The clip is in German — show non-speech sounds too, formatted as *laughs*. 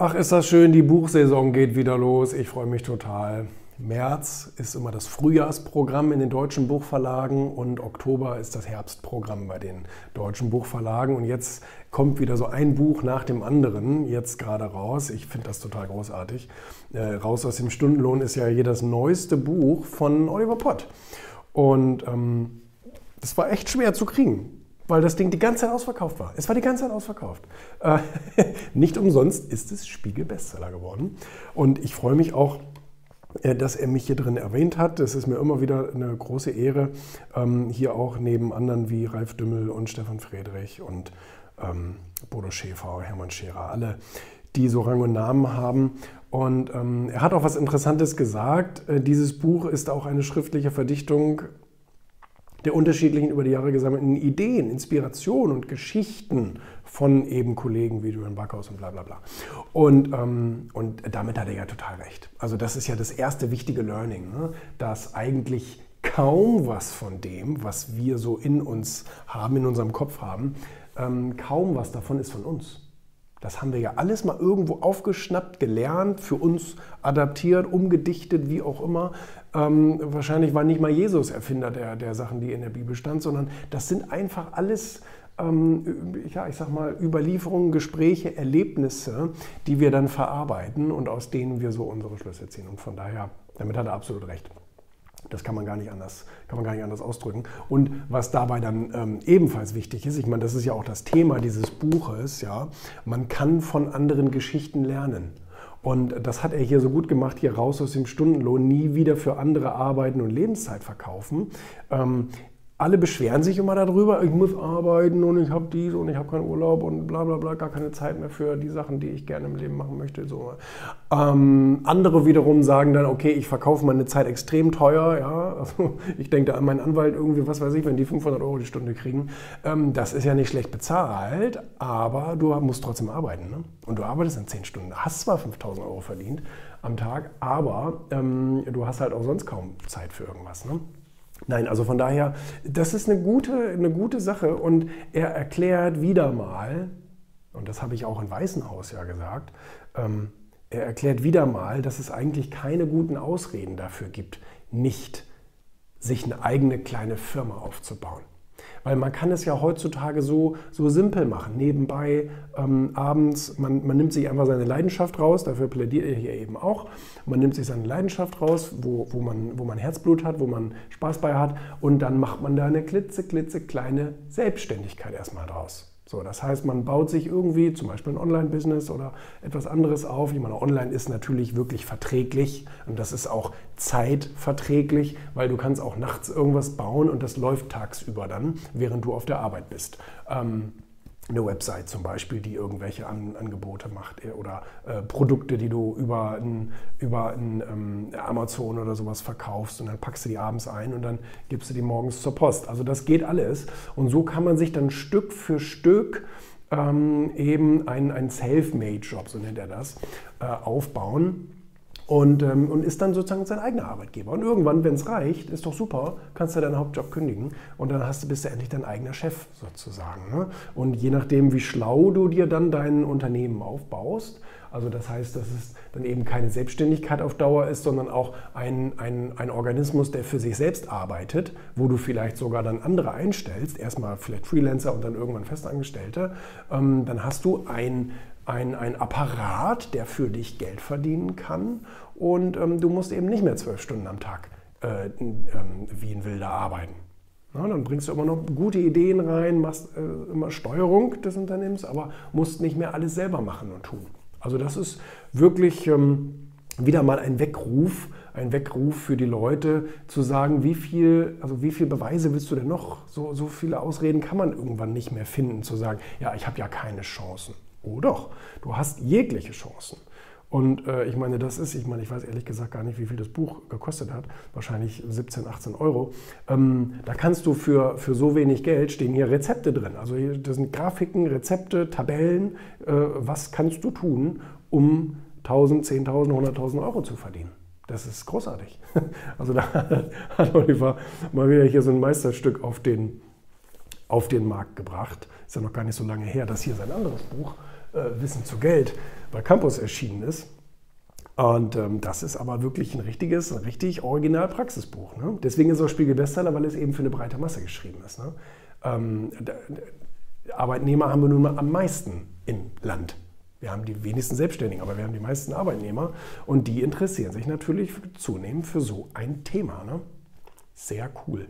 Ach, ist das schön, die Buchsaison geht wieder los. Ich freue mich total. März ist immer das Frühjahrsprogramm in den deutschen Buchverlagen und Oktober ist das Herbstprogramm bei den deutschen Buchverlagen. Und jetzt kommt wieder so ein Buch nach dem anderen jetzt gerade raus. Ich finde das total großartig. Äh, raus aus dem Stundenlohn ist ja hier das neueste Buch von Oliver Pott. Und ähm, das war echt schwer zu kriegen weil das Ding die ganze Zeit ausverkauft war. Es war die ganze Zeit ausverkauft. Äh, *laughs* nicht umsonst ist es Spiegel-Bestseller geworden. Und ich freue mich auch, äh, dass er mich hier drin erwähnt hat. Es ist mir immer wieder eine große Ehre, ähm, hier auch neben anderen wie Ralf Dümmel und Stefan Friedrich und ähm, Bodo Schäfer, Hermann Scherer, alle, die so Rang und Namen haben. Und ähm, er hat auch was Interessantes gesagt. Äh, dieses Buch ist auch eine schriftliche Verdichtung der unterschiedlichen über die Jahre gesammelten Ideen, Inspirationen und Geschichten von eben Kollegen wie Julian Backhaus und bla bla bla. Und, ähm, und damit hat er ja total recht. Also das ist ja das erste wichtige Learning, ne? dass eigentlich kaum was von dem, was wir so in uns haben, in unserem Kopf haben, ähm, kaum was davon ist von uns. Das haben wir ja alles mal irgendwo aufgeschnappt, gelernt, für uns adaptiert, umgedichtet, wie auch immer. Ähm, wahrscheinlich war nicht mal Jesus Erfinder der, der Sachen, die in der Bibel stand, sondern das sind einfach alles, ähm, ja, ich sag mal, Überlieferungen, Gespräche, Erlebnisse, die wir dann verarbeiten und aus denen wir so unsere Schlüsse ziehen. Und von daher, damit hat er absolut recht. Das kann man gar nicht anders, kann man gar nicht anders ausdrücken. Und was dabei dann ähm, ebenfalls wichtig ist, ich meine, das ist ja auch das Thema dieses Buches, ja, man kann von anderen Geschichten lernen. Und das hat er hier so gut gemacht, hier raus aus dem Stundenlohn, nie wieder für andere arbeiten und Lebenszeit verkaufen. Ähm, alle beschweren sich immer darüber, ich muss arbeiten und ich habe dies und ich habe keinen Urlaub und bla bla bla, gar keine Zeit mehr für die Sachen, die ich gerne im Leben machen möchte. So. Ähm, andere wiederum sagen dann, okay, ich verkaufe meine Zeit extrem teuer. Ja? Also *laughs* ich denke da an meinen Anwalt irgendwie, was weiß ich, wenn die 500 Euro die Stunde kriegen. Ähm, das ist ja nicht schlecht bezahlt, aber du musst trotzdem arbeiten. Ne? Und du arbeitest in 10 Stunden, hast zwar 5000 Euro verdient am Tag, aber ähm, du hast halt auch sonst kaum Zeit für irgendwas. Ne? Nein, also von daher, das ist eine gute, eine gute Sache und er erklärt wieder mal, und das habe ich auch in Weißenhaus ja gesagt, ähm, er erklärt wieder mal, dass es eigentlich keine guten Ausreden dafür gibt, nicht sich eine eigene kleine Firma aufzubauen. Weil man kann es ja heutzutage so, so simpel machen. Nebenbei ähm, abends, man, man nimmt sich einfach seine Leidenschaft raus, dafür plädiert er hier eben auch. Man nimmt sich seine Leidenschaft raus, wo, wo, man, wo man Herzblut hat, wo man Spaß bei hat und dann macht man da eine klitze, klitze kleine Selbstständigkeit erstmal draus. So, das heißt, man baut sich irgendwie zum Beispiel ein Online-Business oder etwas anderes auf. Ich meine, online ist natürlich wirklich verträglich und das ist auch zeitverträglich, weil du kannst auch nachts irgendwas bauen und das läuft tagsüber dann, während du auf der Arbeit bist. Ähm, eine Website zum Beispiel, die irgendwelche An Angebote macht äh, oder äh, Produkte, die du über, ein, über ein, ähm, Amazon oder sowas verkaufst und dann packst du die abends ein und dann gibst du die morgens zur Post. Also das geht alles und so kann man sich dann Stück für Stück ähm, eben einen, Self-Made-Job, so nennt er das, äh, aufbauen und, ähm, und ist dann sozusagen sein eigener Arbeitgeber. Und irgendwann, wenn es reicht, ist doch super, kannst du deinen Hauptjob kündigen und dann hast du, bist du endlich dein eigener Chef sozusagen. Ne? Und je nachdem, wie schlau du dir dann dein Unternehmen aufbaust, also das heißt, dass es dann eben keine Selbstständigkeit auf Dauer ist, sondern auch ein, ein, ein Organismus, der für sich selbst arbeitet, wo du vielleicht sogar dann andere einstellst, erstmal vielleicht Freelancer und dann irgendwann Festangestellte, ähm, dann hast du ein ein, ein Apparat, der für dich Geld verdienen kann und ähm, du musst eben nicht mehr zwölf Stunden am Tag äh, ähm, wie ein Wilder arbeiten. Na, dann bringst du immer noch gute Ideen rein, machst äh, immer Steuerung des Unternehmens, aber musst nicht mehr alles selber machen und tun. Also das ist wirklich ähm, wieder mal ein Weckruf, ein Weckruf für die Leute, zu sagen, wie viel, also wie viel Beweise willst du denn noch? So, so viele Ausreden kann man irgendwann nicht mehr finden, zu sagen, ja, ich habe ja keine Chancen. Oh doch, du hast jegliche Chancen. Und äh, ich meine, das ist, ich meine, ich weiß ehrlich gesagt gar nicht, wie viel das Buch gekostet hat. Wahrscheinlich 17, 18 Euro. Ähm, da kannst du für, für so wenig Geld, stehen hier Rezepte drin. Also hier, das sind Grafiken, Rezepte, Tabellen. Äh, was kannst du tun, um 1000, 10.000, 100.000 Euro zu verdienen? Das ist großartig. *laughs* Also da hat Oliver mal wieder hier so ein Meisterstück auf den, auf den Markt gebracht. Ist ja noch gar nicht so lange her, dass hier sein anderes Buch äh, Wissen zu Geld bei Campus erschienen ist. Und ähm, das ist aber wirklich ein richtiges, ein richtig original Praxisbuch. Ne? Deswegen ist es auch Spiegel Bestseller, weil es eben für eine breite Masse geschrieben ist. Ne? Ähm, Arbeitnehmer haben wir nun mal am meisten im Land. Wir haben die wenigsten Selbstständigen, aber wir haben die meisten Arbeitnehmer und die interessieren sich natürlich zunehmend für so ein Thema. Ne? Sehr cool.